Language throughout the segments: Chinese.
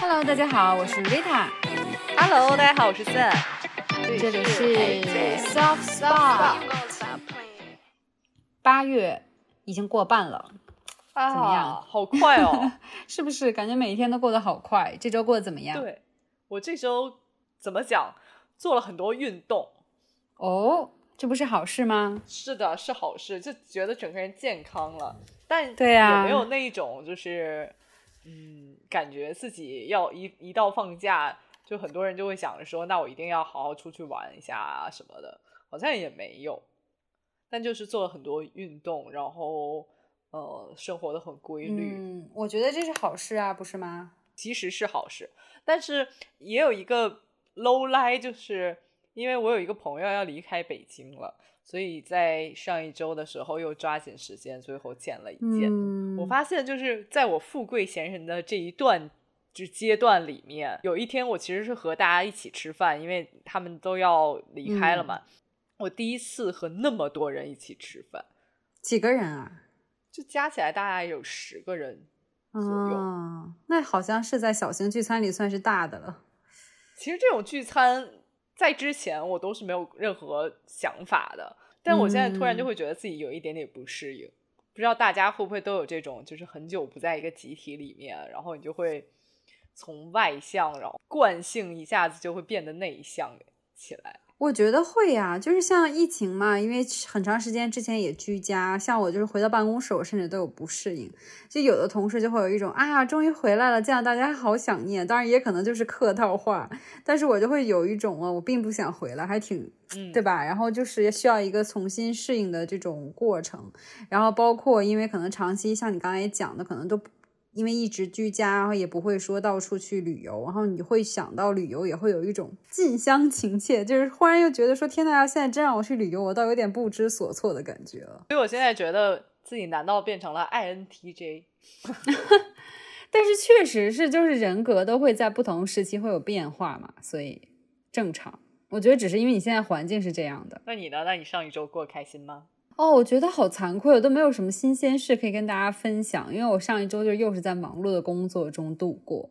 Hello，大家好，我是 Rita。Hello，大家好，我是 Sam。这里是 Soft Spot。八月已经过半了，啊，怎么样好快哦！是不是？感觉每一天都过得好快。这周过得怎么样？对，我这周怎么讲，做了很多运动。哦，这不是好事吗？是的，是好事，就觉得整个人健康了。但对啊有没有那一种就是，嗯，感觉自己要一一到放假，就很多人就会想着说，那我一定要好好出去玩一下啊什么的，好像也没有。但就是做了很多运动，然后呃，生活的很规律。嗯，我觉得这是好事啊，不是吗？其实是好事，但是也有一个 low lie，就是因为我有一个朋友要离开北京了，所以在上一周的时候又抓紧时间，最后见了一见。嗯，我发现就是在我富贵闲人的这一段就阶段里面，有一天我其实是和大家一起吃饭，因为他们都要离开了嘛。我第一次和那么多人一起吃饭，几个人啊？就加起来大概有十个人左右。哦，那好像是在小型聚餐里算是大的了。其实这种聚餐在之前我都是没有任何想法的，但我现在突然就会觉得自己有一点点不适应。不知道大家会不会都有这种，就是很久不在一个集体里面，然后你就会从外向，然后惯性一下子就会变得内向起来。我觉得会呀、就是像疫情嘛，因为很长时间之前也居家，像我就是回到办公室，我甚至都有不适应。就有的同事就会有一种，哎呀，终于回来了，见到大家好想念。当然也可能就是客套话，但是我就会有一种啊，我并不想回来，还挺，嗯，对吧？然后就是需要一个重新适应的这种过程。然后包括因为可能长期像你刚才也讲的，可能都因为一直居家，然后也不会说到处去旅游，然后你会想到旅游，也会有一种 近乡情怯，就是忽然又觉得说，天呐，要现在真让我去旅游，我倒有点不知所措的感觉了。所以我现在觉得自己难道变成了 INTJ？但是确实是，就是人格都会在不同时期会有变化嘛，所以正常。我觉得只是因为你现在环境是这样的。那你呢？那你上一周过开心吗？哦，我觉得好惭愧，我都没有什么新鲜事可以跟大家分享，因为我上一周就又是在忙碌的工作中度过。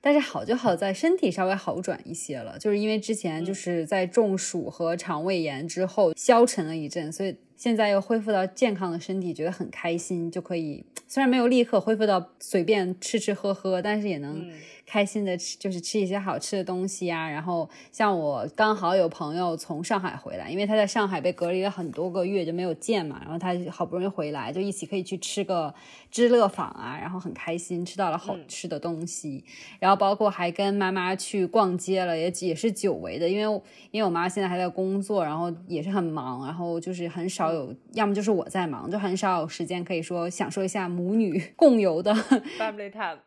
但是好就好在身体稍微好转一些了，就是因为之前就是在中暑和肠胃炎之后消沉了一阵，所以现在又恢复到健康的身体，觉得很开心，就可以虽然没有立刻恢复到随便吃吃喝喝，但是也能嗯开心的吃，就是吃一些好吃的东西啊。然后像我刚好有朋友从上海回来，因为他在上海被隔离了很多个月就没有见嘛，然后他好不容易回来，就一起可以去吃个知乐坊啊，然后很开心吃到了好吃的东西。然后包括还跟妈妈去逛街了，也也是久违的，因为因为我妈现在还在工作，然后也是很忙，然后就是很少有，要么就是我在忙，就很少有时间可以说享受一下母女 共游的 Family time，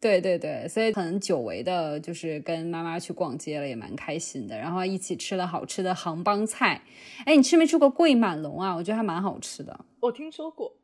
对对对，所以很久违的，就是跟妈妈去逛街了，也蛮开心的。然后一起吃了好吃的杭帮菜。哎，你吃没吃过桂满龙啊？我觉得还蛮好吃的。我听说过。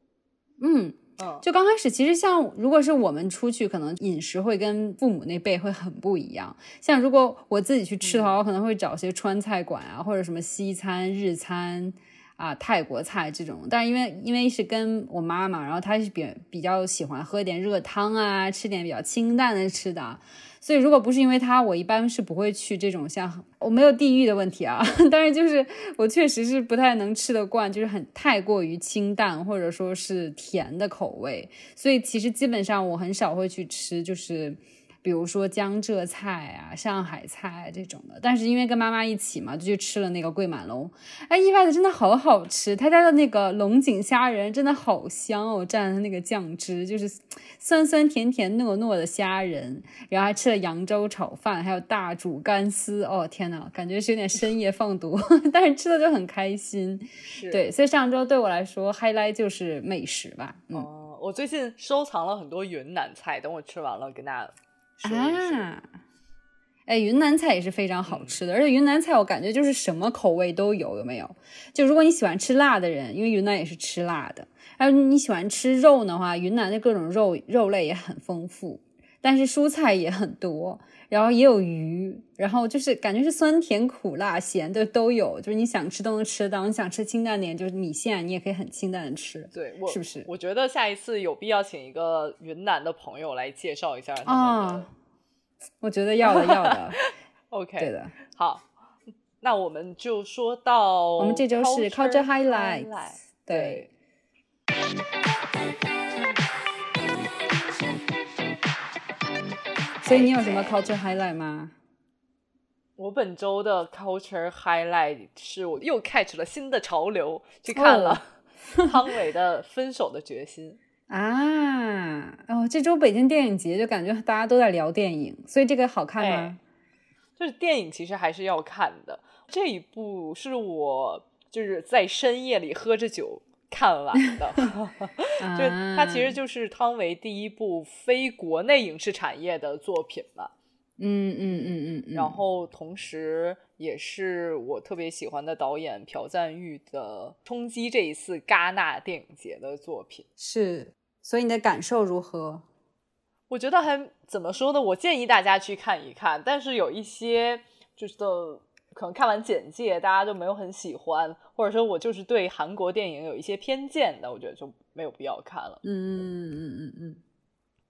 嗯，嗯，就刚开始，其实像如果是我们出去，可能饮食会跟父母那辈会很不一样。像如果我自己去吃的话，我可能会找些川菜馆啊，或者什么西餐、日餐啊、泰国菜这种。但是因为因为是跟我妈妈，然后她是比比较喜欢喝点热汤啊，吃点比较清淡的吃的。所以如果不是因为她，我一般是不会去这种像我没有地域的问题啊，但是就是我确实是不太能吃得惯，就是很太过于清淡或者说是甜的口味，所以其实基本上我很少会去吃，就是比如说江浙菜啊、上海菜这种的。但是因为跟妈妈一起嘛，就去吃了那个桂满龙，哎，意外的真的好好吃，他家的那个龙井虾仁真的好香哦，蘸的那个酱汁就是酸酸甜甜糯糯的虾仁，然后还吃了扬州炒饭，还有大煮干丝，哦天呐，感觉是有点深夜放毒，但是吃的就很开心。对，所以上周对我来说，highlight 就是美食吧。嗯哦，我最近收藏了很多云南菜，等我吃完了跟大家。啊，哎，云南菜也是非常好吃的，而且云南菜我感觉就是什么口味都有，有没有？就如果你喜欢吃辣的人，因为云南也是吃辣的，还有你喜欢吃肉的话，云南的各种肉肉类也很丰富，但是蔬菜也很多，然后也有鱼，然后就是感觉是酸甜苦辣咸的都有，就是你想吃都能吃到，你想吃清淡点，就是米线你也可以很清淡的吃。对，我是不是我觉得下一次有必要请一个云南的朋友来介绍一下啊我觉得要的要的，OK，对的。好，那我们就说到我们这周是 culture 对对。所以你有什么 culture highlight 吗？我本周的 culture highlight 是我又 catch 了新的潮流，去看了 汤唯的《分手的决心》。啊，哦，这周北京电影节就感觉大家都在聊电影，所以这个好看吗哎？就是电影其实还是要看的。这一部是我就是在深夜里喝着酒看完的，就它其实啊就是汤唯第一部非国内影视产业的作品嘛。嗯嗯嗯嗯嗯，然后同时也是我特别喜欢的导演朴赞玉的冲击这一次戛纳电影节的作品。是，所以你的感受如何？我觉得还怎么说呢？我建议大家去看一看，但是有一些就是的，可能看完简介大家就没有很喜欢，或者说我就是对韩国电影有一些偏见的，我觉得就没有必要看了。嗯嗯嗯嗯嗯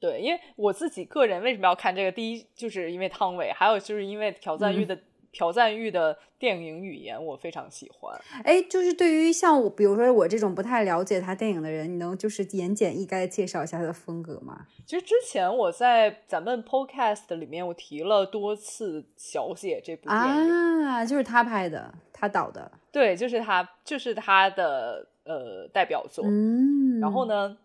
对，因为我自己个人为什么要看这个？第一就是因为汤唯，还有就是因为朴赞玉的、朴赞玉的电影语言我非常喜欢。嗯，哎，就是对于像我，比如说我这种不太了解他电影的人，你能就是言简意赅的介绍一下他的风格吗？其实之前我在咱们 Podcast 里面我提了多次《小姐》这部电影，啊，就是他拍的，他导的，对，就是他，就是他的呃代表作。嗯，然后？呢，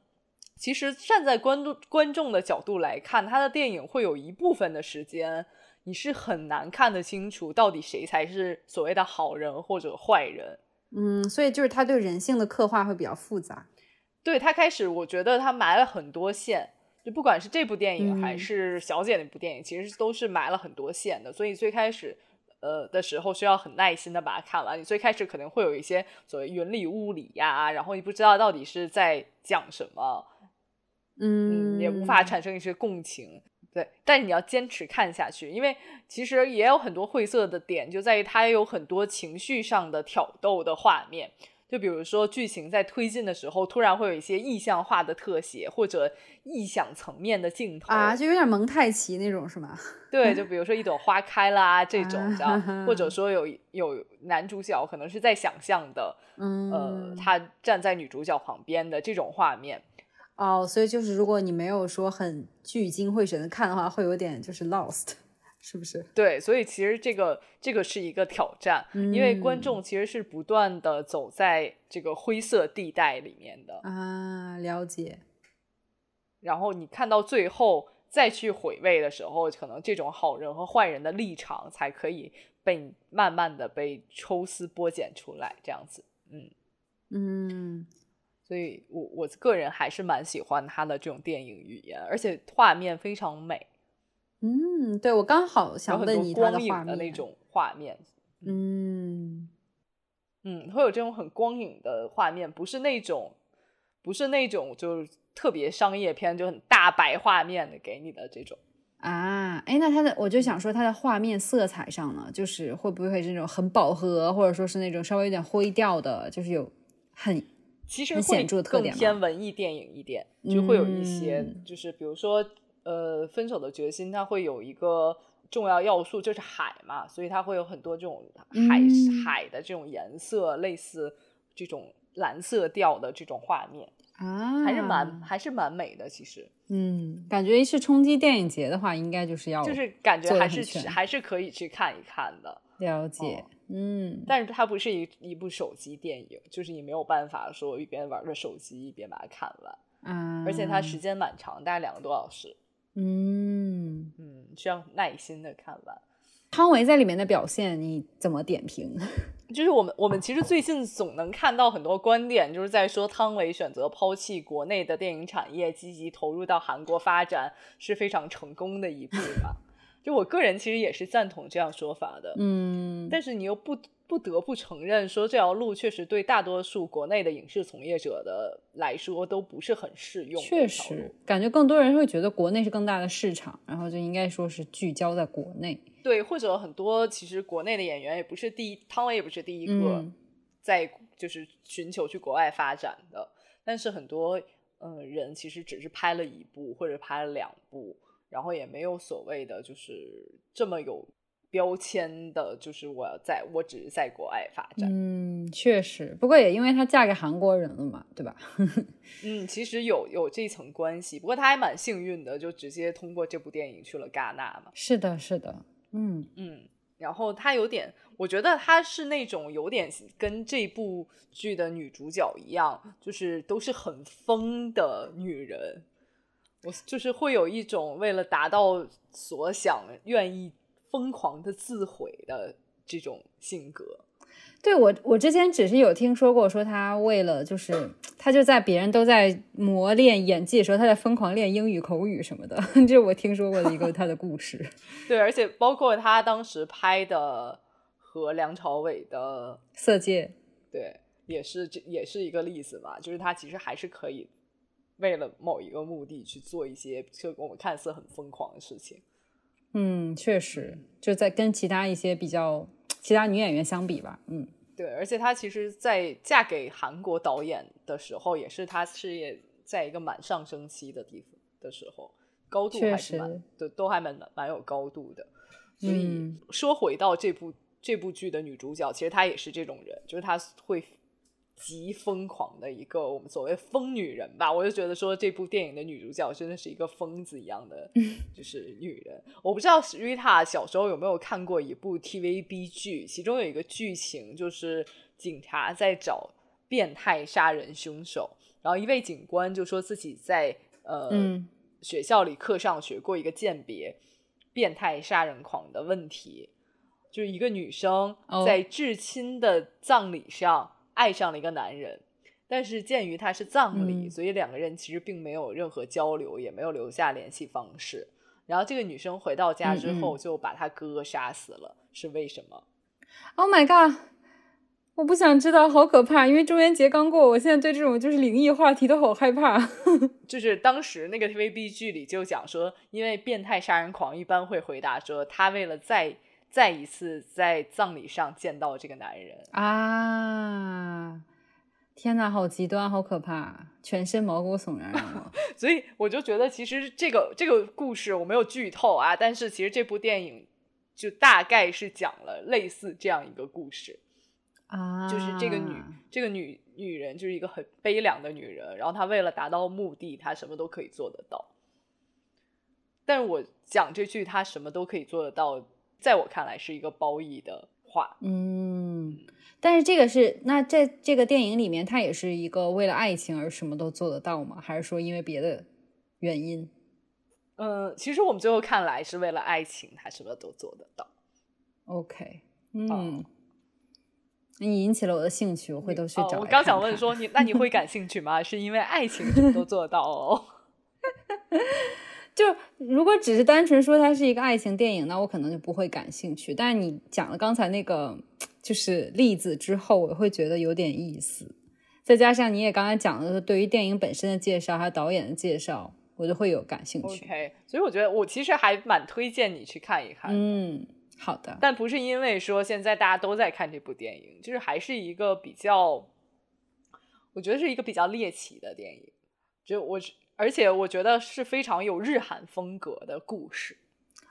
其实站在观众观众的角度来看，他的电影会有一部分的时间，你是很难看得清楚到底谁才是所谓的好人或者坏人。嗯，所以就是他对人性的刻画会比较复杂。对他开始，我觉得他埋了很多线，就不管是这部电影还嗯是小姐那部电影，其实都是埋了很多线的。所以最开始，呃的时候需要很耐心的把它看完。你最开始可能会有一些所谓云里雾里呀，然后你不知道到底是在讲什么，嗯，嗯，也无法产生一些共情。对，但是你要坚持看下去，因为其实也有很多晦涩的点，就在于它也有很多情绪上的挑逗的画面。就比如说剧情在推进的时候，突然会有一些意象化的特写，或者意想层面的镜头啊，就有点蒙太奇那种是吗？对，就比如说一朵花开啦这种，这样，啊或者说有有男主角可能是在想象的，嗯，呃，他站在女主角旁边的这种画面，哦，所以就是如果你没有说很聚精会神的看的话，会有点就是 lost，是不是？对，所以其实这个这个是一个挑战，因为观嗯众其实是不断的走在这个灰色地带里面的，啊，了解。然后你看到最后再去回味的时候，可能这种好人和坏人的立场才可以被慢慢的被抽丝剥茧出来，这样子，嗯，嗯，所以我我个人还是蛮喜欢他的这种电影语言，而且画面非常美，嗯，对我刚好想问你他光影画面，的那种画面，嗯。嗯，会有这种很光影的画面，不是那种，不是那种就是特别商业片，就很大白画面的给你的这种。啊，哎，那他的我就想说他的画面色彩上呢，就是会不会是那种很饱和，或者说是那种稍微有点灰调的，就是有很很其实会更偏文艺电影一点，就会有一些，嗯就是比如说，呃，《分手的决心》它会有一个重要要素就是海嘛，所以它会有很多这种海、嗯海的这种颜色，类似这种蓝色调的这种画面，啊，还是蛮还是蛮美的。其实嗯，感觉一是冲击电影节的话，应该就是要就是感觉还是还是可以去看一看的。了解，哦嗯，但是它不是一一部手机电影，就是你没有办法说一边玩着手机一边把它看完，啊，而且它时间蛮长，大概两个多小时，嗯，嗯，需要耐心的看完。汤唯在里面的表现你怎么点评？就是我们我们其实最近总能看到很多观点，就是在说汤唯选择抛弃国内的电影产业，积极投入到韩国发展是非常成功的一步嘛。就我个人其实也是赞同这样说法的，嗯，但是你又不不得不承认，说这条路确实对大多数国内的影视从业者的来说都不是很适用。确实感觉更多人会觉得国内是更大的市场，然后就应该说是聚焦在国内。对，或者很多其实国内的演员也不是第一，汤唯也不是第一个嗯在就是寻求去国外发展的，但是很多嗯、呃人其实只是拍了一部或者拍了两部，然后也没有所谓的就是这么有标签的，就是我要在我只是在国外发展。嗯，确实，不过也因为她嫁给韩国人了嘛，对吧？嗯，其实有有这层关系，不过她还蛮幸运的，就直接通过这部电影去了戛纳嘛。是的，是的，嗯嗯。然后她有点，我觉得她是那种有点跟这部剧的女主角一样，就是都是很疯的女人。我就是会有一种为了达到所想，愿意疯狂的自毁的这种性格。对我，我之前只是有听说过，说他为了就是他就在别人都在磨练演技的时候，他在疯狂练英语口语什么的，这是我听说过的一个他的故事。对，而且包括他当时拍的和梁朝伟的《色戒》，对，也是这也是一个例子吧，就是他其实还是可以。为了某一个目的去做一些就我们看似很疯狂的事情，嗯，确实就在跟其他一些比较其他女演员相比吧，嗯，对，而且她其实，在嫁给韩国导演的时候，也是她事业在一个蛮上升期的地方的时候，高度还是蛮都都还蛮蛮有高度的。所以说回到这部这部剧的女主角，其实她也是这种人，就是她会。极疯狂的一个我们所谓疯女人吧，我就觉得说这部电影的女主角真的是一个疯子一样的，就是女人。我不知道 Rita 小时候有没有看过一部 TVB 剧，其中有一个剧情就是警察在找变态杀人凶手，然后一位警官就说自己在呃学校里课上学过一个鉴别变态杀人狂的问题，就是一个女生在至亲的葬礼上。爱上了一个男人，但是鉴于他是葬礼，所以两个人其实并没有任何交流，也没有留下联系方式。然后这个女生回到家之后，就把他哥杀死了，是为什么？Oh my god！我不想知道，好可怕！因为中元节刚过，我现在对这种就是灵异话题都好害怕。就是当时那个 TVB 剧里就讲说，因为变态杀人狂一般会回答说，他为了再。再一次在葬礼上见到这个男人啊！天哪，好极端，好可怕，全身毛骨悚然。所以我就觉得，其实这个这个故事我没有剧透啊，但是其实这部电影就大概是讲了类似这样一个故事啊，就是这个女这个女女人就是一个很悲凉的女人，然后她为了达到目的，她什么都可以做得到。但是我讲这句，她什么都可以做得到。在我看来是一个褒义的话，嗯，但是这个是那在这个电影里面，他也是一个为了爱情而什么都做得到吗？还是说因为别的原因？嗯，其实我们最后看来是为了爱情，他什么都做得到。OK，嗯，你引起了我的兴趣，我回头去找。我刚想问说你，那你会感兴趣吗？是因为爱情什么都做得到哦。就如果只是单纯说它是一个爱情电影，那我可能就不会感兴趣。但是你讲了刚才那个就是例子之后，我会觉得有点意思。再加上你也刚才讲的对于电影本身的介绍，还有导演的介绍，我就会有感兴趣。OK，所以我觉得我其实还蛮推荐你去看一看。嗯，好的。但不是因为说现在大家都在看这部电影，就是还是一个比较，我觉得是一个比较猎奇的电影。就我是。而且我觉得是非常有日韩风格的故事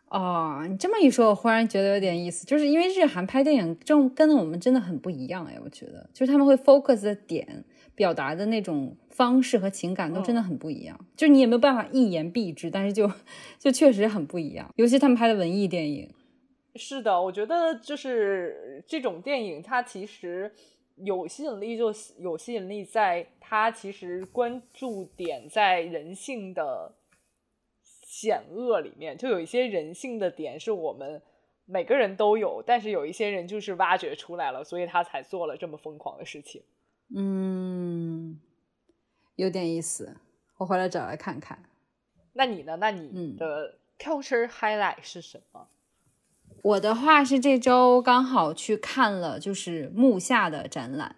哦。你这么一说，我忽然觉得有点意思，就是因为日韩拍电影，这种跟我们真的很不一样哎。我觉得，就是他们会 focus 的点、表达的那种方式和情感都真的很不一样。就是你也没有办法一言蔽之，但是就就确实很不一样。尤其他们拍的文艺电影，是的，我觉得就是这种电影，它其实。有吸引力就有吸引力，在它其实关注点在人性的险恶里面，就有一些人性的点是我们每个人都有，但是有一些人就是挖掘出来了，所以他才做了这么疯狂的事情。嗯，有点意思，我回来找来看看。那你呢？那你的 culture highlight 是什么？我的话是这周刚好去看了，就是木下的展览，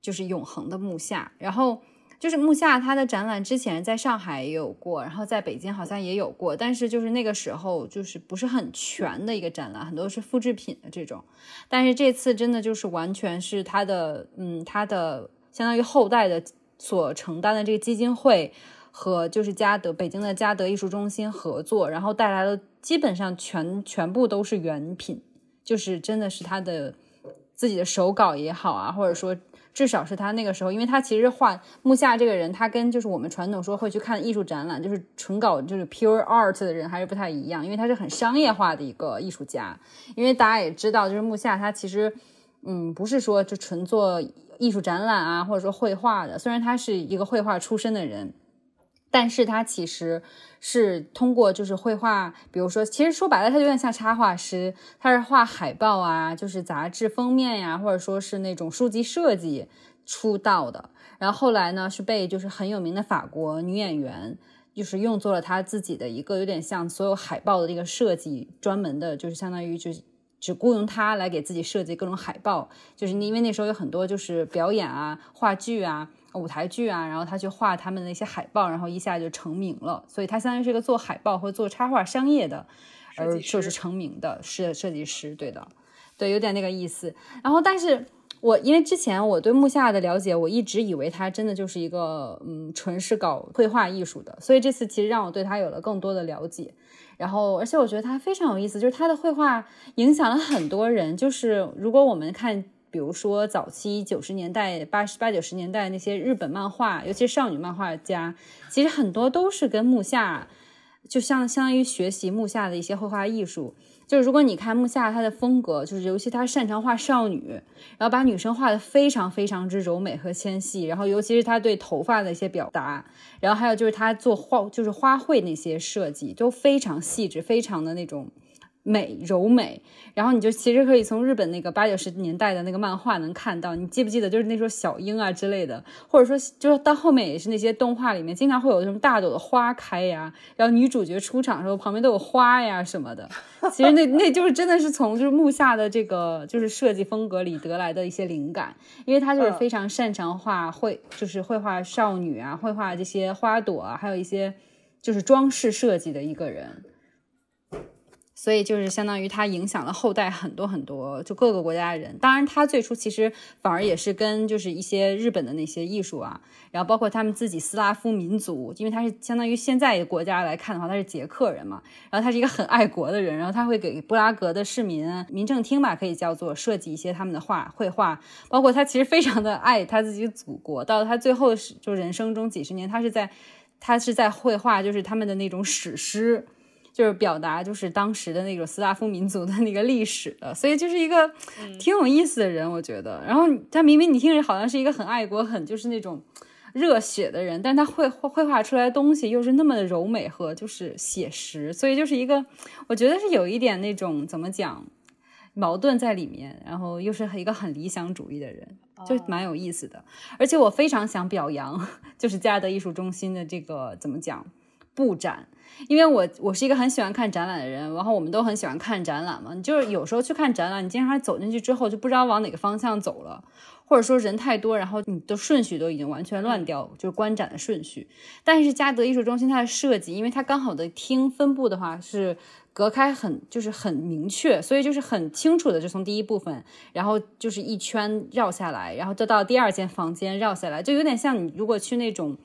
就是永恒的木下。然后就是木下他的展览之前在上海也有过，然后在北京好像也有过，但是就是那个时候就是不是很全的一个展览，很多是复制品的这种。但是这次真的就是完全是他的，嗯，他的相当于后代的所承担的这个基金会和就是嘉德北京的嘉德艺术中心合作，然后带来了基本上全全部都是原品，就是真的是他的自己的手稿也好啊，或者说。至少是他那个时候，因为他其实画木下这个人，他跟就是我们传统说会去看艺术展览，就是纯搞就是 pure art 的人还是不太一样，因为他是很商业化的一个艺术家。因为大家也知道，就是木下他其实，嗯，不是说就纯做艺术展览啊，或者说绘画的。虽然他是一个绘画出身的人，但是他其实。是通过就是绘画，比如说，其实说白了，他就有点像插画师，他是画海报啊，就是杂志封面呀，或者说是那种书籍设计出道的。然后后来呢，是被就是很有名的法国女演员，就是用作了他自己的一个有点像所有海报的这个设计，专门的，就是相当于就是只雇佣他来给自己设计各种海报，就是因为那时候有很多就是表演啊、话剧啊。舞台剧啊，然后他去画他们的那些海报，然后一下就成名了。所以他相当于是一个做海报或做插画商业的，而就是成名的设设计师。对的，对，有点那个意思。然后，但是我因为之前我对木下的了解，我一直以为他真的就是一个嗯，纯是搞绘画艺术的。所以这次其实让我对他有了更多的了解。然后，而且我觉得他非常有意思，就是他的绘画影响了很多人。就是如果我们看。比如说，早期九十年代、八十八九十年代那些日本漫画，尤其是少女漫画家，其实很多都是跟木下，就像相当于学习木下的一些绘画艺术。就是如果你看木夏，她的风格，就是尤其他擅长画少女，然后把女生画的非常非常之柔美和纤细，然后尤其是她对头发的一些表达，然后还有就是她做画，就是花卉那些设计都非常细致，非常的那种。美柔美，然后你就其实可以从日本那个八九十年代的那个漫画能看到，你记不记得就是那时候小樱啊之类的，或者说就是到后面也是那些动画里面经常会有什么大朵的花开呀，然后女主角出场的时候旁边都有花呀什么的，其实那那就是真的是从就是木下的这个就是设计风格里得来的一些灵感，因为他就是非常擅长画绘，就是绘画少女啊，绘画这些花朵啊，还有一些就是装饰设计的一个人。所以就是相当于他影响了后代很多很多，就各个国家的人。当然，他最初其实反而也是跟就是一些日本的那些艺术啊，然后包括他们自己斯拉夫民族，因为他是相当于现在的国家来看的话，他是捷克人嘛。然后他是一个很爱国的人，然后他会给布拉格的市民民政厅吧，可以叫做设计一些他们的画绘画。包括他其实非常的爱他自己祖国，到他最后是就人生中几十年，他是在他是在绘画，就是他们的那种史诗。就是表达就是当时的那种斯拉夫民族的那个历史的，所以就是一个挺有意思的人，我觉得。然后他明明你听着好像是一个很爱国、很就是那种热血的人，但他绘绘画出来的东西又是那么的柔美和就是写实，所以就是一个我觉得是有一点那种怎么讲矛盾在里面，然后又是一个很理想主义的人，就蛮有意思的。而且我非常想表扬，就是嘉德艺术中心的这个怎么讲布展。因为我我是一个很喜欢看展览的人，然后我们都很喜欢看展览嘛。你就是有时候去看展览，你经常走进去之后就不知道往哪个方向走了，或者说人太多，然后你的顺序都已经完全乱掉，就是观展的顺序。但是嘉德艺术中心它的设计，因为它刚好的厅分布的话是隔开很就是很明确，所以就是很清楚的就从第一部分，然后就是一圈绕下来，然后再到第二间房间绕下来，就有点像你如果去那种。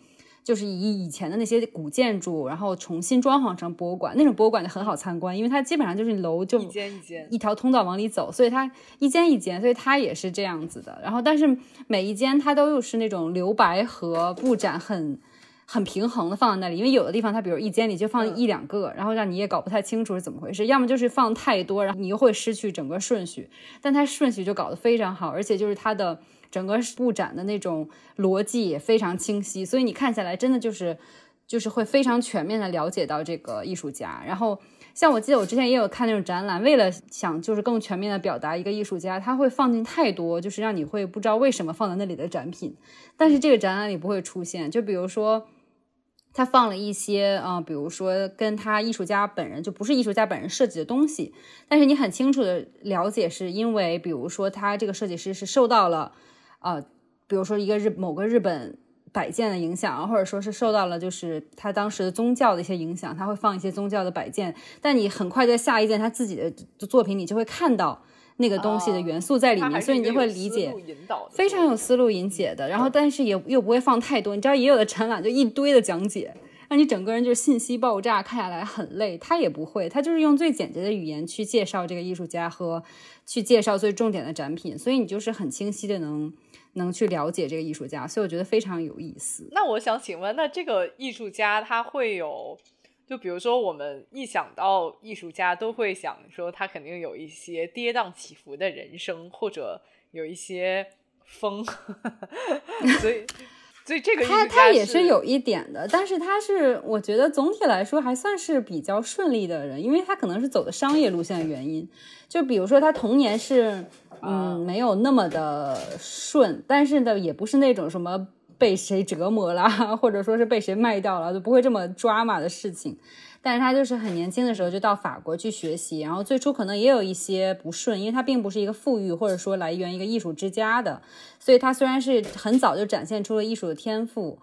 就是以以前的那些古建筑，然后重新装潢成博物馆，那种博物馆就很好参观，因为它基本上就是楼就一间一间一条通道往里走，所以它一间一间，所以它也是这样子的。然后，但是每一间它都又是那种留白和布展很很平衡的放在那里，因为有的地方它比如一间里就放一两个，然后让你也搞不太清楚是怎么回事，要么就是放太多，然后你又会失去整个顺序，但它顺序就搞得非常好，而且就是它的。整个布展的那种逻辑也非常清晰，所以你看下来真的就是就是会非常全面的了解到这个艺术家。然后像我记得我之前也有看那种展览，为了想就是更全面的表达一个艺术家，他会放进太多，就是让你会不知道为什么放在那里的展品。但是这个展览里不会出现，就比如说他放了一些啊，比如说跟他艺术家本人就不是艺术家本人设计的东西，但是你很清楚的了解是因为，比如说他这个设计师是受到了。啊，比如说一个日某个日本摆件的影响，或者说是受到了就是他当时的宗教的一些影响，他会放一些宗教的摆件。但你很快在下一件他自己的作品你就会看到那个东西的元素在里面，所以你就会理解，非常有思路引解的。然后，但是也又不会放太多。你知道，也有的展览就一堆的讲解，让你整个人就是信息爆炸，看下来很累。他也不会，他就是用最简洁的语言去介绍这个艺术家和去介绍最重点的展品，所以你就是很清晰的能能去了解这个艺术家，所以我觉得非常有意思。那我想请问，那这个艺术家他会有？就比如说，我们一想到艺术家，都会想说他肯定有一些跌宕起伏的人生，或者有一些风，所以，所以这个他他也是有一点的，但是他是我觉得总体来说还算是比较顺利的人，因为他可能是走的商业路线的原因。就比如说他童年是嗯没有那么的顺，但是呢也不是那种什么。被谁折磨了，或者说是被谁卖掉了，就不会这么抓马的事情。但是他就是很年轻的时候就到法国去学习，然后最初可能也有一些不顺，因为他并不是一个富裕或者说来源一个艺术之家的，所以他虽然是很早就展现出了艺术的天赋，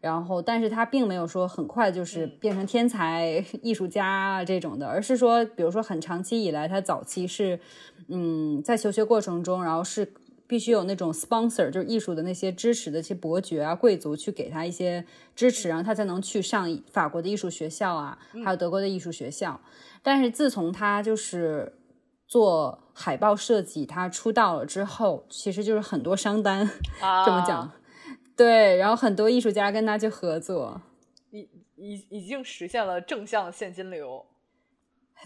然后但是他并没有说很快就是变成天才 艺术家这种的，而是说，比如说很长期以来，他早期是嗯在求学过程中，然后是。必须有那种 sponsor，就是艺术的那些支持的一些伯爵啊、贵族去给他一些支持，然后他才能去上法国的艺术学校啊，还有德国的艺术学校。但是自从他就是做海报设计，他出道了之后，其实就是很多商单，这么讲，对，然后很多艺术家跟他去合作，已已已经实现了正向现金流，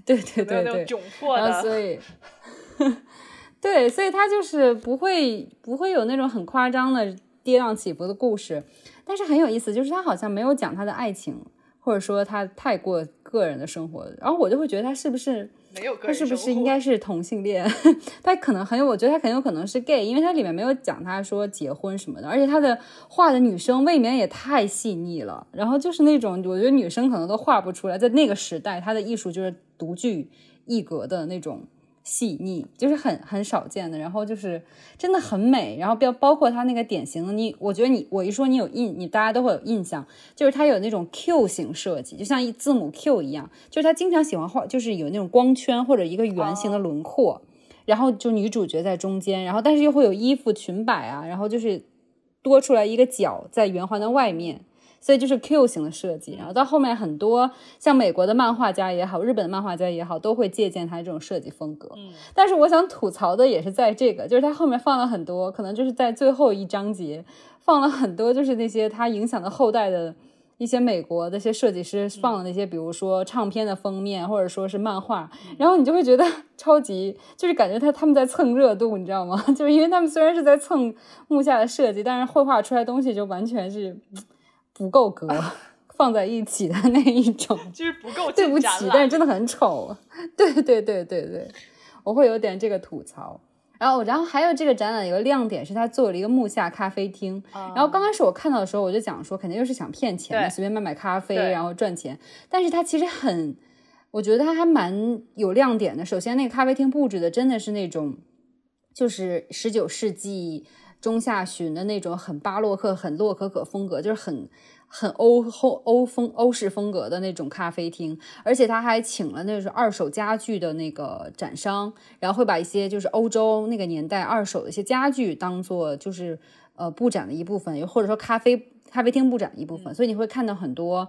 对对对对，窘迫的，所以。对，所以他就是不会不会有那种很夸张的跌宕起伏的故事，但是很有意思，就是他好像没有讲他的爱情，或者说他太过个人的生活，然后我就会觉得他是不是没有他是不是应该是同性恋？他可能很有，我觉得他很有可能是 gay，因为他里面没有讲他说结婚什么的，而且他的画的女生未免也太细腻了，然后就是那种我觉得女生可能都画不出来，在那个时代，他的艺术就是独具一格的那种。细腻就是很很少见的，然后就是真的很美，然后包包括它那个典型的你，我觉得你我一说你有印，你大家都会有印象，就是它有那种 Q 型设计，就像一字母 Q 一样，就是他经常喜欢画，就是有那种光圈或者一个圆形的轮廓，然后就女主角在中间，然后但是又会有衣服裙摆啊，然后就是多出来一个角在圆环的外面。所以就是 Q 型的设计，然后到后面很多像美国的漫画家也好，日本的漫画家也好，都会借鉴他这种设计风格。嗯，但是我想吐槽的也是在这个，就是他后面放了很多，可能就是在最后一章节放了很多，就是那些他影响的后代的一些美国的一些设计师放的那些，比如说唱片的封面或者说是漫画，然后你就会觉得超级，就是感觉他他们在蹭热度，你知道吗？就是因为他们虽然是在蹭木下的设计，但是绘画出来东西就完全是。不够格放在一起的那一种，就是不够。对不起，但是真的很丑。对对对对对，我会有点这个吐槽。然后，然后还有这个展览有个亮点是，他做了一个木下咖啡厅。然后刚开始我看到的时候，我就讲说，肯定又是想骗钱，随便卖卖咖啡然后赚钱。但是他其实很，我觉得他还蛮有亮点的。首先，那个咖啡厅布置的真的是那种，就是十九世纪。中下旬的那种很巴洛克、很洛可可风格，就是很很欧欧欧风欧式风格的那种咖啡厅，而且他还请了那种二手家具的那个展商，然后会把一些就是欧洲那个年代二手的一些家具当做就是呃布展的一部分，又或者说咖啡咖啡厅布展的一部分，所以你会看到很多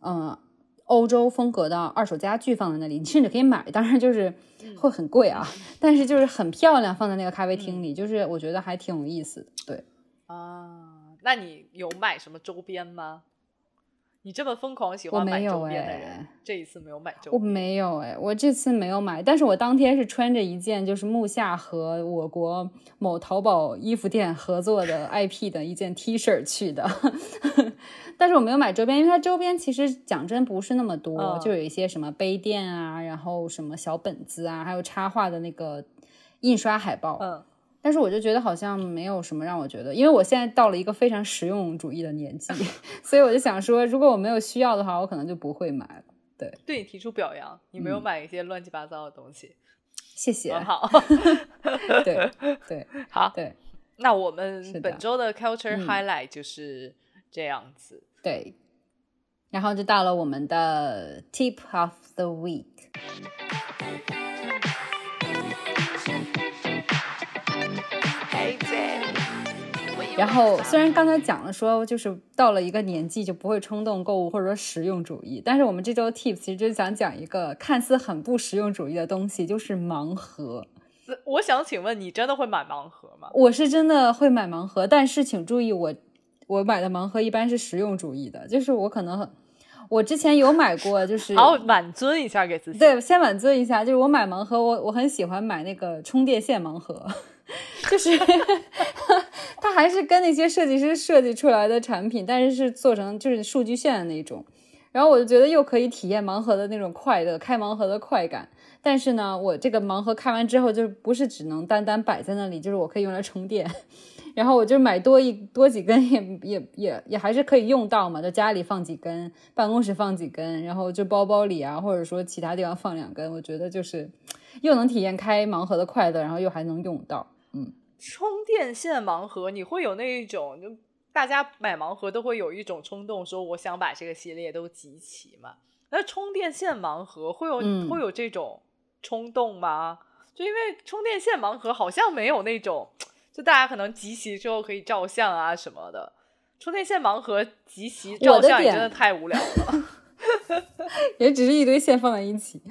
嗯。欧洲风格的二手家具放在那里，你甚至可以买，当然就是会很贵啊，但是就是很漂亮，放在那个咖啡厅里，就是我觉得还挺有意思的。对啊，那你有买什么周边吗？你这么疯狂喜欢买周边的人，这一次没有买周边。我没有哎，我这次没有买，但是我当天是穿着一件就是木下和我国某淘宝衣服店合作的 IP 的一件 T 恤去的。但是我没有买周边，因为它周边其实讲真不是那么多，就有一些什么杯垫啊，然后什么小本子啊，还有插画的那个印刷海报。嗯。但是我就觉得好像没有什么让我觉得，因为我现在到了一个非常实用主义的年纪，所以我就想说，如果我没有需要的话，我可能就不会买了。对，对你提出表扬，你没有买一些乱七八糟的东西，谢谢。好，对对，好，对。那我们本周的 culture highlight 就是这样子。对，然后就到了我们的 tip of the week。然后虽然刚才讲了说，就是到了一个年纪就不会冲动购物或者说实用主义，但是我们这周 tips 其实就想讲一个看似很不实用主义的东西，就是盲盒。我想请问你真的会买盲盒吗？我是真的会买盲盒，但是请注意，我我买的盲盒一般是实用主义的，就是我可能我之前有买过，就是 好满尊一下给自己。对，先满尊一下，就是我买盲盒，我我很喜欢买那个充电线盲盒，就是 它还是跟那些设计师设计出来的产品，但是是做成就是数据线的那种，然后我就觉得又可以体验盲盒的那种快乐，开盲盒的快感。但是呢，我这个盲盒开完之后，就不是只能单单摆在那里，就是我可以用来充电。然后我就买多一多几根，也也也也还是可以用到嘛，在家里放几根，办公室放几根，然后就包包里啊，或者说其他地方放两根。我觉得就是又能体验开盲盒的快乐，然后又还能用到。嗯，充电线盲盒，你会有那一种，就大家买盲盒都会有一种冲动，说我想把这个系列都集齐嘛。那充电线盲盒会有会有这种。冲动吗？就因为充电线盲盒好像没有那种，就大家可能集齐之后可以照相啊什么的。充电线盲盒集齐照相也真的太无聊了，也只是一堆线放在一起。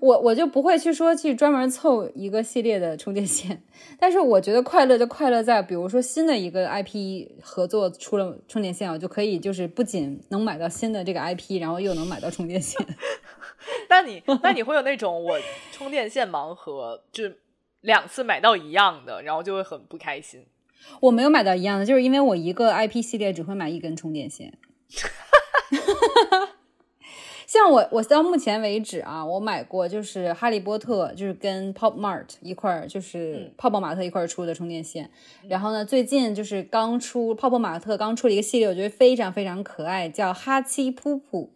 我我就不会去说去专门凑一个系列的充电线，但是我觉得快乐就快乐在，比如说新的一个 IP 合作出了充电线，我就可以就是不仅能买到新的这个 IP，然后又能买到充电线。那你那你会有那种我充电线盲盒，就是两次买到一样的，然后就会很不开心。我没有买到一样的，就是因为我一个 IP 系列只会买一根充电线。像我我到目前为止啊，我买过就是哈利波特，就是跟 Pop Mart 一块儿，就是泡泡玛特一块儿出的充电线。然后呢，最近就是刚出泡泡玛特刚出了一个系列，我觉得非常非常可爱，叫哈七噗噗。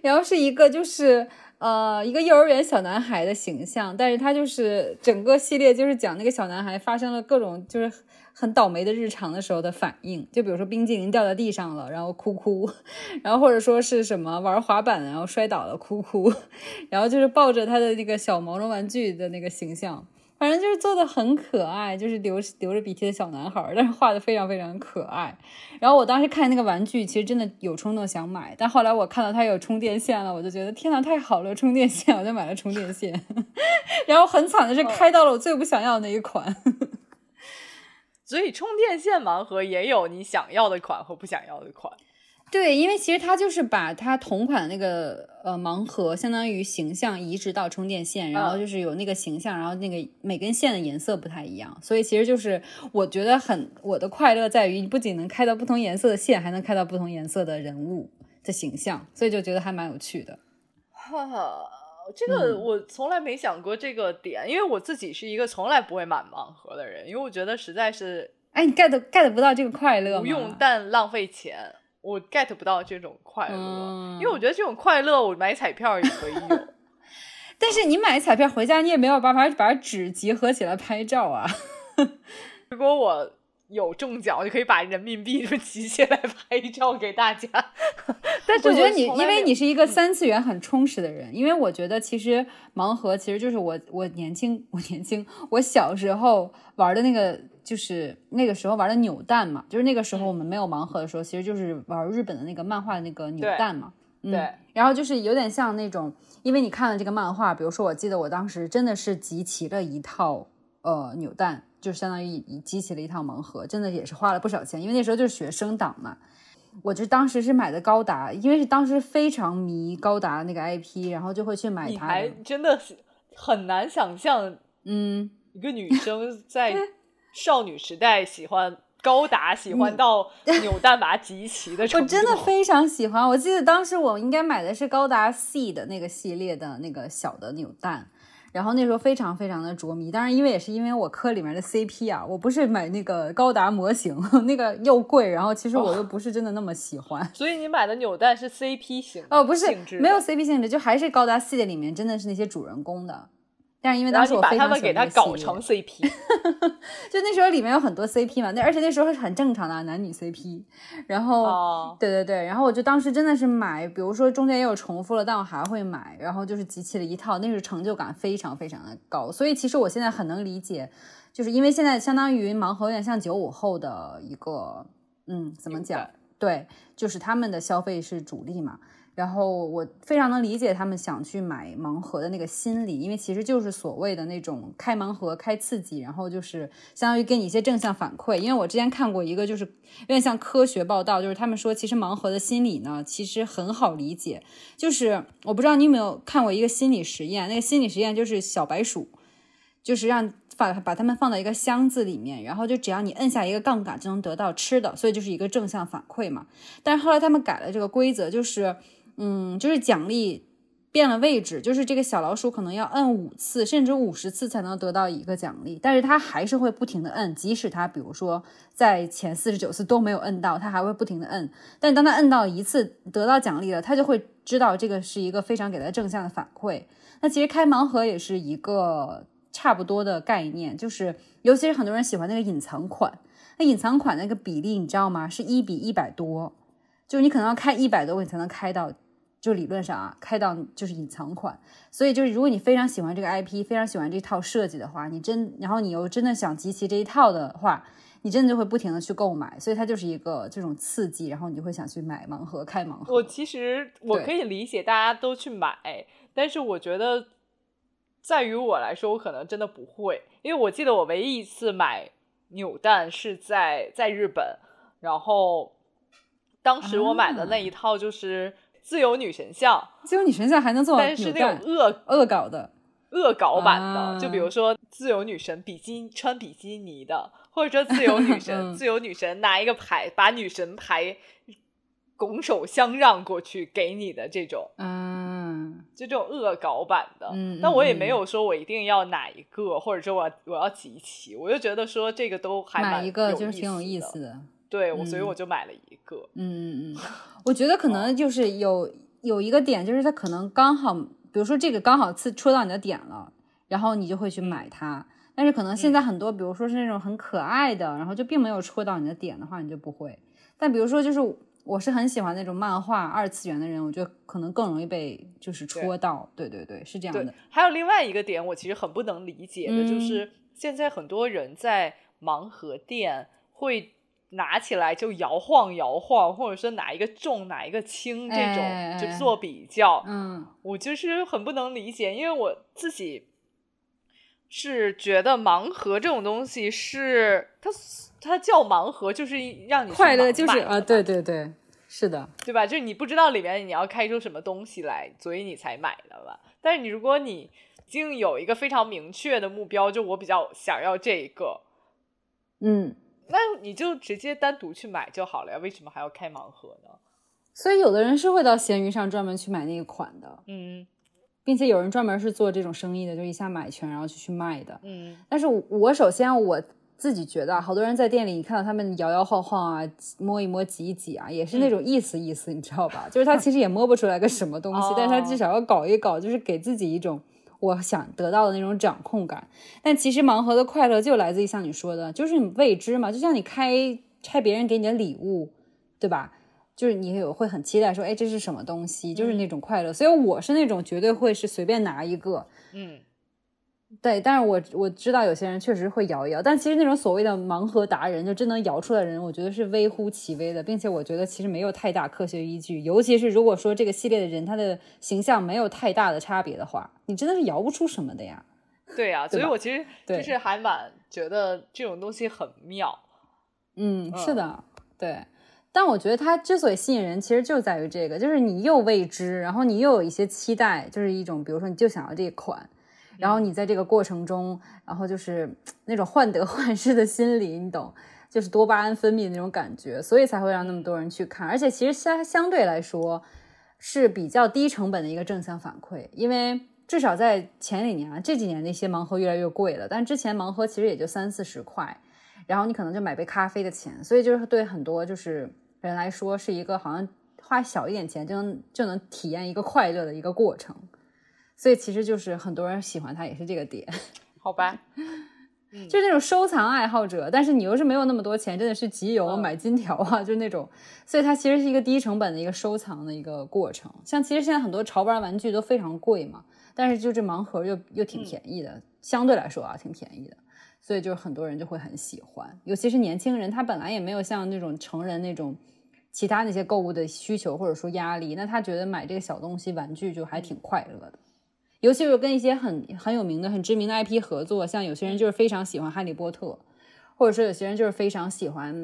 然后是一个就是呃一个幼儿园小男孩的形象，但是他就是整个系列就是讲那个小男孩发生了各种就是很倒霉的日常的时候的反应，就比如说冰激凌掉在地上了，然后哭哭，然后或者说是什么玩滑板然后摔倒了哭哭，然后就是抱着他的那个小毛绒玩具的那个形象。反正就是做的很可爱，就是流流着鼻涕的小男孩，但是画的非常非常可爱。然后我当时看那个玩具，其实真的有冲动想买，但后来我看到它有充电线了，我就觉得天呐，太好了，充电线，我就买了充电线。然后很惨的是开到了我最不想要的那一款。所以充电线盲盒也有你想要的款和不想要的款。对，因为其实它就是把它同款的那个呃盲盒，相当于形象移植到充电线，然后就是有那个形象，然后那个每根线的颜色不太一样，所以其实就是我觉得很我的快乐在于，你不仅能开到不同颜色的线，还能开到不同颜色的人物的形象，所以就觉得还蛮有趣的。哈哈，这个我从来没想过这个点，因为我自己是一个从来不会买盲盒的人，因为我觉得实在是，哎，你 get get 不到这个快乐，不用但浪费钱。我 get 不到这种快乐，因为我觉得这种快乐，我买彩票也可以有。但是你买彩票回家，你也没有办法把纸集合起来拍照啊。如果我有中奖，我就可以把人民币就集起来拍照给大家。但是我觉得你，因为你是一个三次元很充实的人，因为我觉得其实盲盒其实就是我我年轻我年轻我小时候玩的那个。就是那个时候玩的扭蛋嘛，就是那个时候我们没有盲盒的时候，其实就是玩日本的那个漫画的那个扭蛋嘛。对。然后就是有点像那种，因为你看了这个漫画，比如说我记得我当时真的是集齐了一套呃扭蛋，就相当于集齐了一套盲盒，真的也是花了不少钱，因为那时候就是学生党嘛。我就当时是买的高达，因为是当时非常迷高达那个 IP，然后就会去买它。你还真的是很难想象，嗯，一个女生在。少女时代喜欢高达，喜欢到 扭蛋把它集齐的。我真的非常喜欢。我记得当时我应该买的是高达 C 的那个系列的那个小的扭蛋，然后那时候非常非常的着迷。当然，因为也是因为我科里面的 CP 啊，我不是买那个高达模型，那个又贵，然后其实我又不是真的那么喜欢。所以你买的扭蛋是 CP 型哦，不是，没有 CP 性质，就还是高达系列里面真的是那些主人公的。但是因为当时我把他们非常喜欢给他搞这个系列成 CP，就那时候里面有很多 CP 嘛，那而且那时候是很正常的男女 CP，然后、哦对对对，然后我就当时真的是买，比如说中间也有重复了，但我还会买，然后就是集齐了一套，那是成就感非常非常的高，所以其实我现在很能理解，就是因为现在相当于盲盒有点像九五后的一个，嗯，怎么讲？对，就是他们的消费是主力嘛。然后我非常能理解他们想去买盲盒的那个心理，因为其实就是所谓的那种开盲盒、开刺激，然后就是相当于给你一些正向反馈。因为我之前看过一个，就是有点像科学报道，就是他们说其实盲盒的心理呢，其实很好理解。就是我不知道你有没有看过一个心理实验，那个心理实验就是小白鼠，就是让把把它们放到一个箱子里面，然后就只要你摁下一个杠杆就能得到吃的，所以就是一个正向反馈嘛。但是后来他们改了这个规则，就是嗯，就是奖励变了位置，就是这个小老鼠可能要摁五次甚至五十次才能得到一个奖励，但是它还是会不停的摁，即使它比如说在前四十九次都没有摁到，它还会不停的摁。但当它摁到一次得到奖励了，它就会知道这个是一个非常给它正向的反馈。那其实开盲盒也是一个差不多的概念，就是尤其是很多人喜欢那个隐藏款，那隐藏款那个比例你知道吗？是一比一百多，就是你可能要开一百多个你才能开到。就理论上啊，开到就是隐藏款，所以就是如果你非常喜欢这个 IP，非常喜欢这套设计的话，你真然后你又真的想集齐这一套的话，你真的就会不停的去购买，所以它就是一个这种刺激，然后你就会想去买盲盒、开盲盒。我其实。我可以理解大家都去买，但是我觉得，在于我来说，我可能真的不会，因为我记得我唯一一次买扭蛋是在在日本，然后当时我买的那一套就是自由女神像，自由女神像还能做但是那种，恶恶搞的，恶搞版的，啊就比如说自由女神比基穿比基尼的，或者说自由女 神，嗯自由女神拿一个牌把女神牌拱手相让过去给你的这种。嗯，就这种恶搞版的，嗯但我也嗯没有说我一定要哪一个，或者说我要我要集齐，我就觉得说这个都还一个有就是挺有意思，的。对，我所以嗯我就买了一个，嗯嗯嗯，我觉得可能就是有有一个点，就是它可能刚好，比如说这个刚好刺戳到你的点了，然后你就会去买它。但是可能现在很多，比如说是那种很可爱的，然后就并没有戳到你的点的话，你就不会。但比如说，就是我是很喜欢那种漫画二次元的人，我觉得可能更容易被就是戳到。对对对，是这样的。，还有另外一个点，我其实很不能理解的，嗯就是现在很多人在盲盒店会拿起来就摇晃摇晃，或者说哪一个重哪一个轻这种，哎就做比较。嗯我就是很不能理解，因为我自己是觉得盲盒这种东西是它它叫盲盒，就是让你快乐就是啊，对对对，是的，对吧？就是你不知道里面你要开出什么东西来，所以你才买的吧。但是你如果你已经有一个非常明确的目标，就我比较想要这一个，嗯。那你就直接单独去买就好了呀，为什么还要开盲盒呢？所以有的人是会到闲鱼上专门去买那个款的，嗯并且有人专门是做这种生意的，就一下买全然后就去卖的。嗯但是我首先我自己觉得啊，好多人在店里，你看到他们摇摇晃晃啊，摸一摸、挤一挤啊，也是那种意思意思，你知道吧？就是他其实也摸不出来个什么东西，但是他至少要搞一搞，就是给自己一种我想得到的那种掌控感。但其实盲盒的快乐就来自于像你说的，就是你未知嘛，就像你开拆别人给你的礼物，对吧？就是你也会很期待说，哎，这是什么东西？就是那种快乐。所以我是那种绝对会是随便拿一个，嗯，对，但是我我知道有些人确实会摇一摇，但其实那种所谓的盲盒达人，就真能摇出来的人，我觉得是微乎其微的，并且我觉得其实没有太大科学依据，尤其是如果说这个系列的人他的形象没有太大的差别的话，你真的是摇不出什么的呀。对呀、所以我其实就是还蛮觉得这种东西很妙。嗯，是的，对。但我觉得它之所以吸引人，其实就在于这个，就是你又未知，然后你又有一些期待，就是一种，比如说你就想要这一款，然后你在这个过程中，然后就是那种患得患失的心理，你懂，就是多巴胺分泌的那种感觉，所以才会让那么多人去看。而且其实相相对来说是比较低成本的一个正向反馈，因为至少在前几年啊，这几年那些盲盒越来越贵了，但之前盲盒其实也就三四十块。然后你可能就买杯咖啡的钱，所以就是对很多就是人来说是一个好像花小一点钱就能就能体验一个快乐的一个过程，所以其实就是很多人喜欢它也是这个点，好吧？就是那种收藏爱好者，但是你又是没有那么多钱，真的是集邮买金条啊，就是那种，所以它其实是一个低成本的一个收藏的一个过程。像其实现在很多潮玩玩具都非常贵嘛，但是就这盲盒又又挺便宜的，相对来说啊挺便宜的，所以就是很多人就会很喜欢，尤其是年轻人，他本来也没有像那种成人那种其他那些购物的需求或者说压力，那他觉得买这个小东西玩具就还挺快乐的。尤其是跟一些很很有名的、很知名的 IP 合作，像有些人就是非常喜欢《哈利波特》，或者说有些人就是非常喜欢，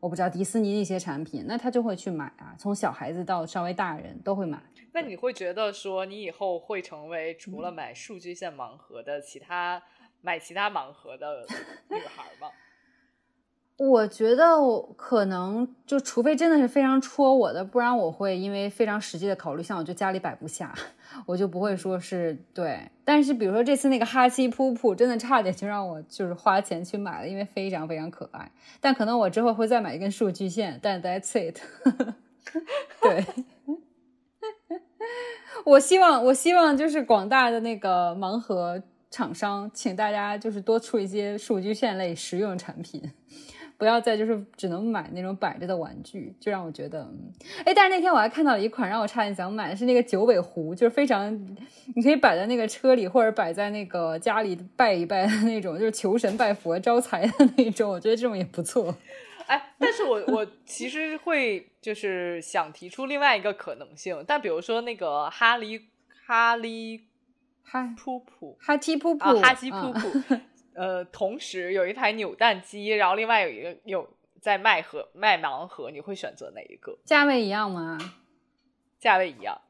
我不知道迪士尼的一些产品，那他就会去买啊。从小孩子到稍微大人都会买。那你会觉得说，你以后会成为除了买数据线盲盒的其他买其他盲盒的女孩吗？我觉得可能就除非真的是非常戳我的，不然我会因为非常实际的考虑，像我就家里摆不下，我就不会说是对。但是比如说这次那个哈希噗噗，真的差点就让我就是花钱去买了，因为非常非常可爱。但可能我之后会再买一根数据线，但 that's it。对，我希望我希望就是广大的那个盲盒厂商，请大家就是多出一些数据线类实用产品。不要再就是只能买那种摆着的玩具，就让我觉得，哎，但是那天我还看到了一款让我差点想买的是那个九尾狐，就是非常，你可以摆在那个车里或者摆在那个家里拜一拜的那种，就是求神拜佛招财的那种，我觉得这种也不错。哎，但是我我其实会就是想提出另外一个可能性，但比如说那个哈利哈利哈噗噗哈基噗噗哈基噗噗。呃，同时有一台扭蛋机，然后另外有一个有在卖盒卖盲盒，你会选择哪一个？价位一样吗？价位一样。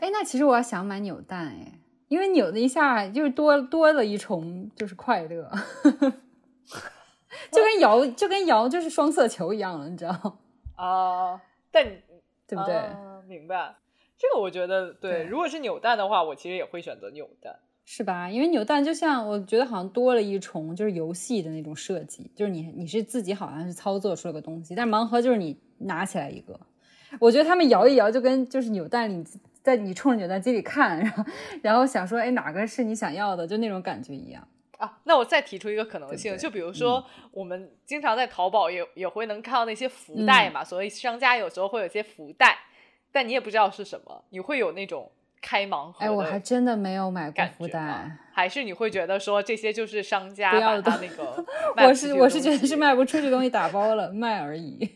哎，那其实我要想买扭蛋哎，因为扭的一下就是多多了一重就是快乐，就跟摇就跟摇就是双色球一样了，你知道？啊，但对不对？明白。这个我觉得对，如果是扭蛋的话，我其实也会选择扭蛋。是吧？因为扭蛋就像我觉得好像多了一重，就是游戏的那种设计，就是你你是自己好像是操作出了个东西，但盲盒就是你拿起来一个。我觉得他们摇一摇就跟就是扭蛋里在你冲着扭蛋机里看，然后然后想说哎哪个是你想要的，就那种感觉一样啊。那我再提出一个可能性，就比如说我们经常在淘宝也也会能看到那些福袋嘛，所以商家有时候会有些福袋，但你也不知道是什么，你会有那种。开盲盒，哎，我还真的没有买过福袋，还是你会觉得说这些就是商家把它那个，我是我是觉得是卖不出去东西打包了卖而已，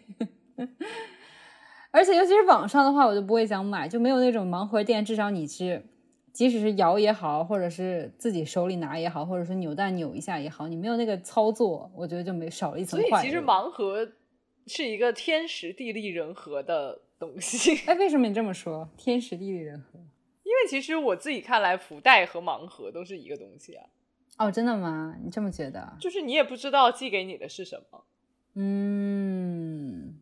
而且尤其是网上的话，我就不会想买，就没有那种盲盒店，至少你是即使是摇也好，或者是自己手里拿也好，或者是扭蛋扭一下也好，你没有那个操作，我觉得就没少了一层。所以其实盲盒是一个天时地利人和的东西。哎，为什么你这么说？天时地利人和。因为其实我自己看来，福袋和盲盒都是一个东西啊。哦，真的吗？你这么觉得？就是你也不知道寄给你的是什么。嗯。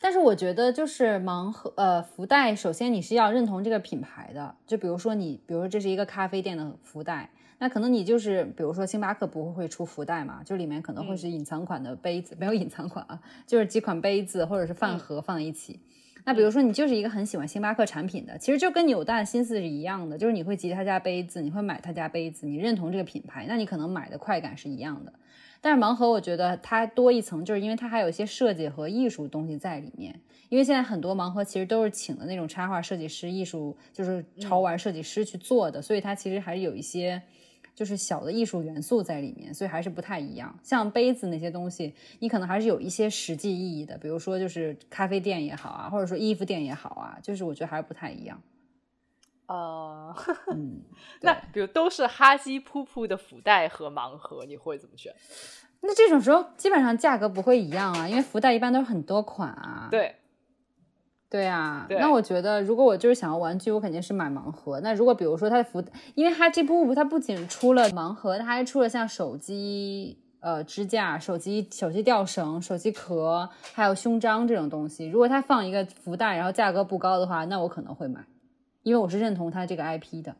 但是我觉得，就是盲盒呃福袋，首先你是要认同这个品牌的。就比如说你，比如说这是一个咖啡店的福袋，那可能你就是，比如说星巴克不会出福袋嘛，就里面可能会是隐藏款的杯子，没有隐藏款啊，就是几款杯子或者是饭盒放在一起。那比如说你就是一个很喜欢星巴克产品的，其实就跟扭蛋心思是一样的，就是你会集他家杯子，你会买他家杯子，你认同这个品牌，那你可能买的快感是一样的。但是盲盒我觉得它多一层，就是因为它还有一些设计和艺术东西在里面。因为现在很多盲盒其实都是请的那种插画设计师、艺术就是潮玩设计师去做的，所以它其实还是有一些。就是小的艺术元素在里面，所以还是不太一样。像杯子那些东西，你可能还是有一些实际意义的，比如说就是咖啡店也好啊，或者说衣服店也好啊，就是我觉得还是不太一样。呃，嗯，那比如都是哈基噗噗的福袋和盲盒，你会怎么选？那这种时候基本上价格不会一样啊，因为福袋一般都是很多款啊。对。对呀，那我觉得如果我就是想要玩具，我肯定是买盲盒。那如果比如说它的福，因为它这部它不仅出了盲盒，它还出了像手机呃支架、手机手机吊绳、手机壳，还有胸章这种东西。如果它放一个福袋，然后价格不高的话，那我可能会买，因为我是认同它这个 IP 的，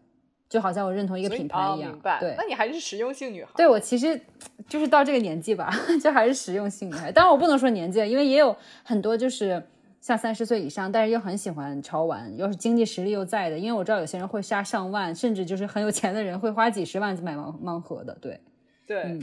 就好像我认同一个品牌一样。对，那你还是实用性女孩。对我其实就是到这个年纪吧，就还是实用性女孩。当然我不能说年纪，因为也有很多就是。像三十岁以上，但是又很喜欢潮玩，又是经济实力又在的，因为我知道有些人会杀上万，甚至就是很有钱的人会花几十万买盲盲盒的，对，对，嗯。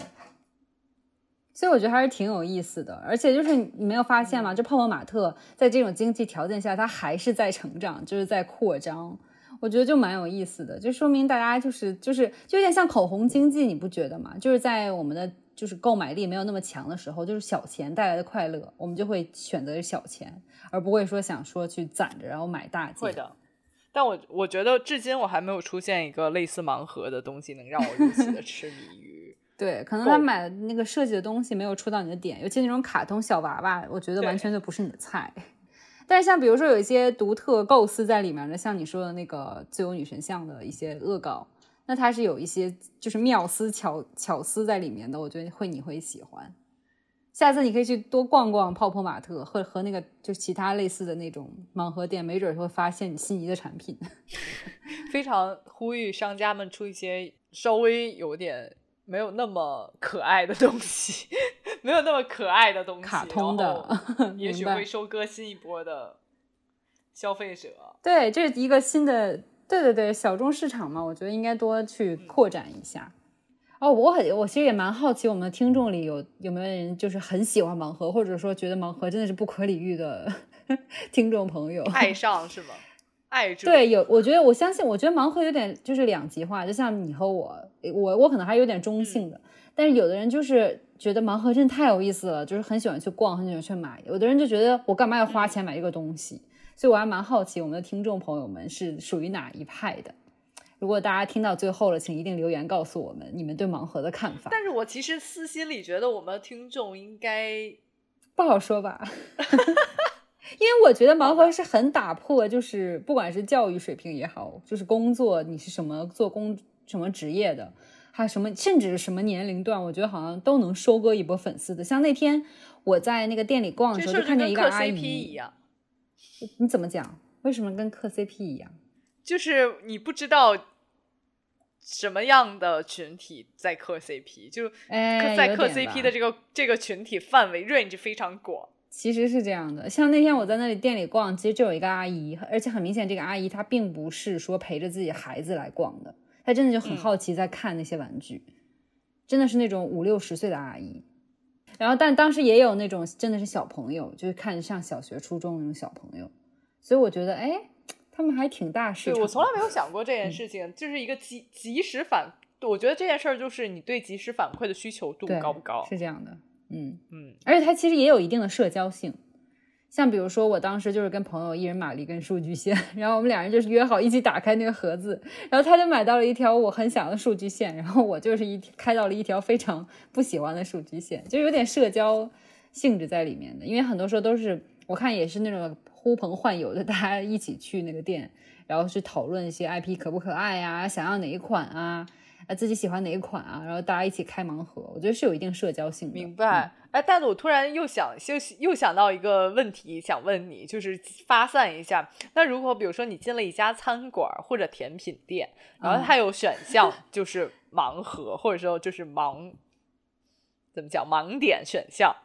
所以我觉得还是挺有意思的，而且就是你没有发现吗？就泡泡玛特在这种经济条件下，它还是在成长，就是在扩张。我觉得就蛮有意思的，就说明大家就是就是就有点像口红经济，你不觉得吗？就是在我们的就是购买力没有那么强的时候，就是小钱带来的快乐，我们就会选择小钱，而不会说想说去攒着然后买大件。会的，但我我觉得至今我还没有出现一个类似盲盒的东西能让我如此的痴迷于。对，可能他买的那个设计的东西没有戳到你的点，尤其那种卡通小娃娃，我觉得完全就不是你的菜。但是像比如说有一些独特构思在里面的，像你说的那个自由女神像的一些恶搞，那它是有一些就是妙思巧巧思在里面的，我觉得会你会喜欢。下次你可以去多逛逛泡泡玛特和和那个就其他类似的那种盲盒店，没准会发现你心仪的产品。非常呼吁商家们出一些稍微有点。没有那么可爱的东西，没有那么可爱的东西，卡通的，也许会收割新一波的消费者。对，这是一个新的，对对对，小众市场嘛，我觉得应该多去扩展一下。哦，我很，我其实也蛮好奇，我们的听众里有有没有人就是很喜欢盲盒，或者说觉得盲盒真的是不可理喻的 听众朋友，爱上是吗？爱对，有，我觉得我相信，我觉得盲盒有点就是两极化，就像你和我，我我可能还有点中性的，但是有的人就是觉得盲盒真的太有意思了，就是很喜欢去逛，很喜欢去买。有的人就觉得我干嘛要花钱买这个东西？所以我还蛮好奇，我们的听众朋友们是属于哪一派的？如果大家听到最后了，请一定留言告诉我们你们对盲盒的看法。但是我其实私心里觉得，我们的听众应该不好说吧。因为我觉得盲盒是很打破，就是不管是教育水平也好，就是工作你是什么做工什么职业的，还有什么甚至是什么年龄段，我觉得好像都能收割一波粉丝的。像那天我在那个店里逛的时候，就看见一个阿姨，你怎么讲？为什么跟磕 CP 一样？就是你不知道什么样的群体在磕 CP，就在磕 CP 的这个这个群体范围 range 非常广。其实是这样的，像那天我在那里店里逛，其实就有一个阿姨，而且很明显，这个阿姨她并不是说陪着自己孩子来逛的，她真的就很好奇在看那些玩具，真的是那种五六十岁的阿姨。然后，但当时也有那种真的是小朋友，就是看上小学、初中那种小朋友，所以我觉得，哎，他们还挺大市场。我从来没有想过这件事情，就是一个及及时反，我觉得这件事儿就是你对及时反馈的需求度高不高？是这样的。嗯嗯，而且它其实也有一定的社交性，像比如说我当时就是跟朋友一人买了一根数据线，然后我们两人就是约好一起打开那个盒子，然后他就买到了一条我很想要的数据线，然后我就是一开到了一条非常不喜欢的数据线，就有点社交性质在里面的，因为很多时候都是我看也是那种呼朋唤友的，大家一起去那个店，然后去讨论一些 IP 可不可爱呀，想要哪一款啊。啊，自己喜欢哪一款啊？然后大家一起开盲盒，我觉得是有一定社交性的。明白。哎，但是我突然又想，又又想到一个问题，想问你，就是发散一下。那如果比如说你进了一家餐馆或者甜品店，然后它有选项就是盲盒，或者说就是盲，怎么讲盲点选项？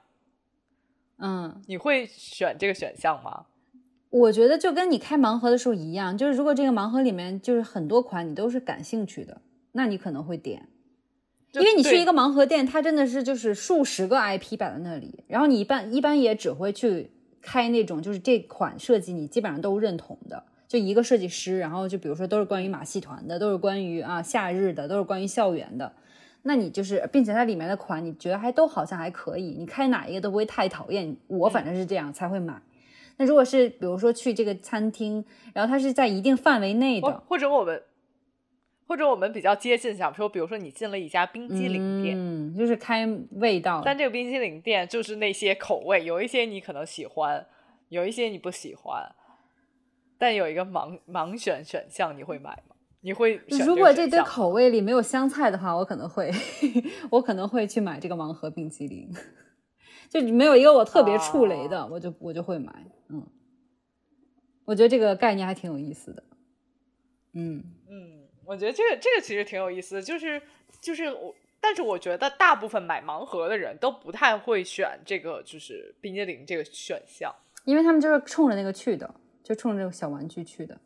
嗯，你会选这个选项吗？我觉得就跟你开盲盒的时候一样，就是如果这个盲盒里面就是很多款你都是感兴趣的。那你可能会点，因为你去一个盲盒店，它真的是就是数十个 IP 摆在那里，然后你一般一般也只会去开那种就是这款设计你基本上都认同的，就一个设计师，然后就比如说都是关于马戏团的，都是关于啊夏日的，都是关于校园的，那你就是并且它里面的款你觉得还都好像还可以，你开哪一个都不会太讨厌，我反正是这样才会买。那如果是比如说去这个餐厅，然后它是在一定范围内的，或者我们。或者我们比较接近，想说，比如说你进了一家冰激凌店，嗯，就是开味道，但这个冰激凌店就是那些口味，有一些你可能喜欢，有一些你不喜欢，但有一个盲盲选选项，你会买吗？你会？如果这堆口味里没有香菜的话，我可能会，我可能会去买这个盲盒冰激凌。就没有一个我特别触雷的，我就我就会买。嗯，我觉得这个概念还挺有意思的。嗯嗯。我觉得这个这个其实挺有意思，就是就是我，但是我觉得大部分买盲盒的人都不太会选这个，就是冰激凌这个选项，因为他们就是冲着那个去的，就冲着这个小玩具去的。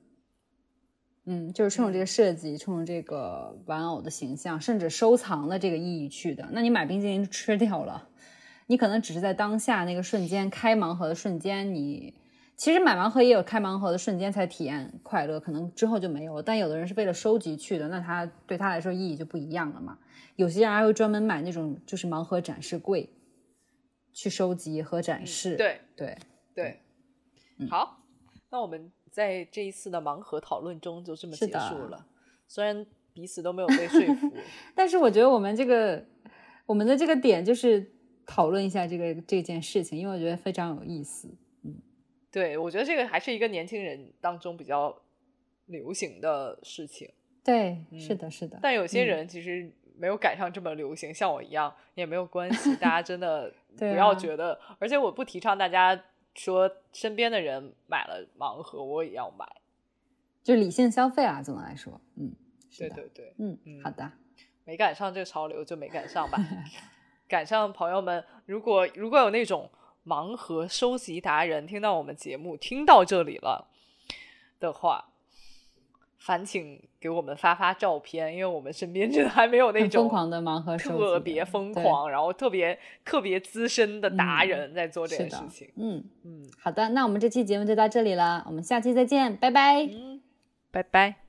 嗯，就是冲着这个设计，冲着这个玩偶的形象，甚至收藏的这个意义去的。那你买冰淇淋吃掉了，你可能只是在当下那个瞬间开盲盒的瞬间，你其实买盲盒也有开盲盒的瞬间才体验快乐，可能之后就没有了。但有的人是为了收集去的，那他对他来说意义就不一样了嘛。有些人还会专门买那种就是盲盒展示柜，去收集和展示。对对对，好，那我们。在这一次的盲盒讨论中，就这么结束了。虽然彼此都没有被说服，但是我觉得我们这个我们的这个点就是讨论一下这个这件事情，因为我觉得非常有意思。嗯，对，我觉得这个还是一个年轻人当中比较流行的事情。对，是的，是的。但有些人其实没有赶上这么流行，像我一样也没有关系。大家真的 不要觉得，而且我不提倡大家。说身边的人买了盲盒，我也要买，就理性消费啊。总的来说，嗯，对对对，嗯，好的，没赶上这个潮流就没赶上吧。赶上朋友们，如果如果有那种盲盒收集达人听到我们节目听到这里了的话。烦请给我们发发照片，因为我们身边 真的还没有那种疯狂的盲盒特别疯狂，然后特别特别资深的达人在做这件事情。嗯嗯，好的，那我们这期节目就到这里了，我们下期再见，拜拜，拜拜。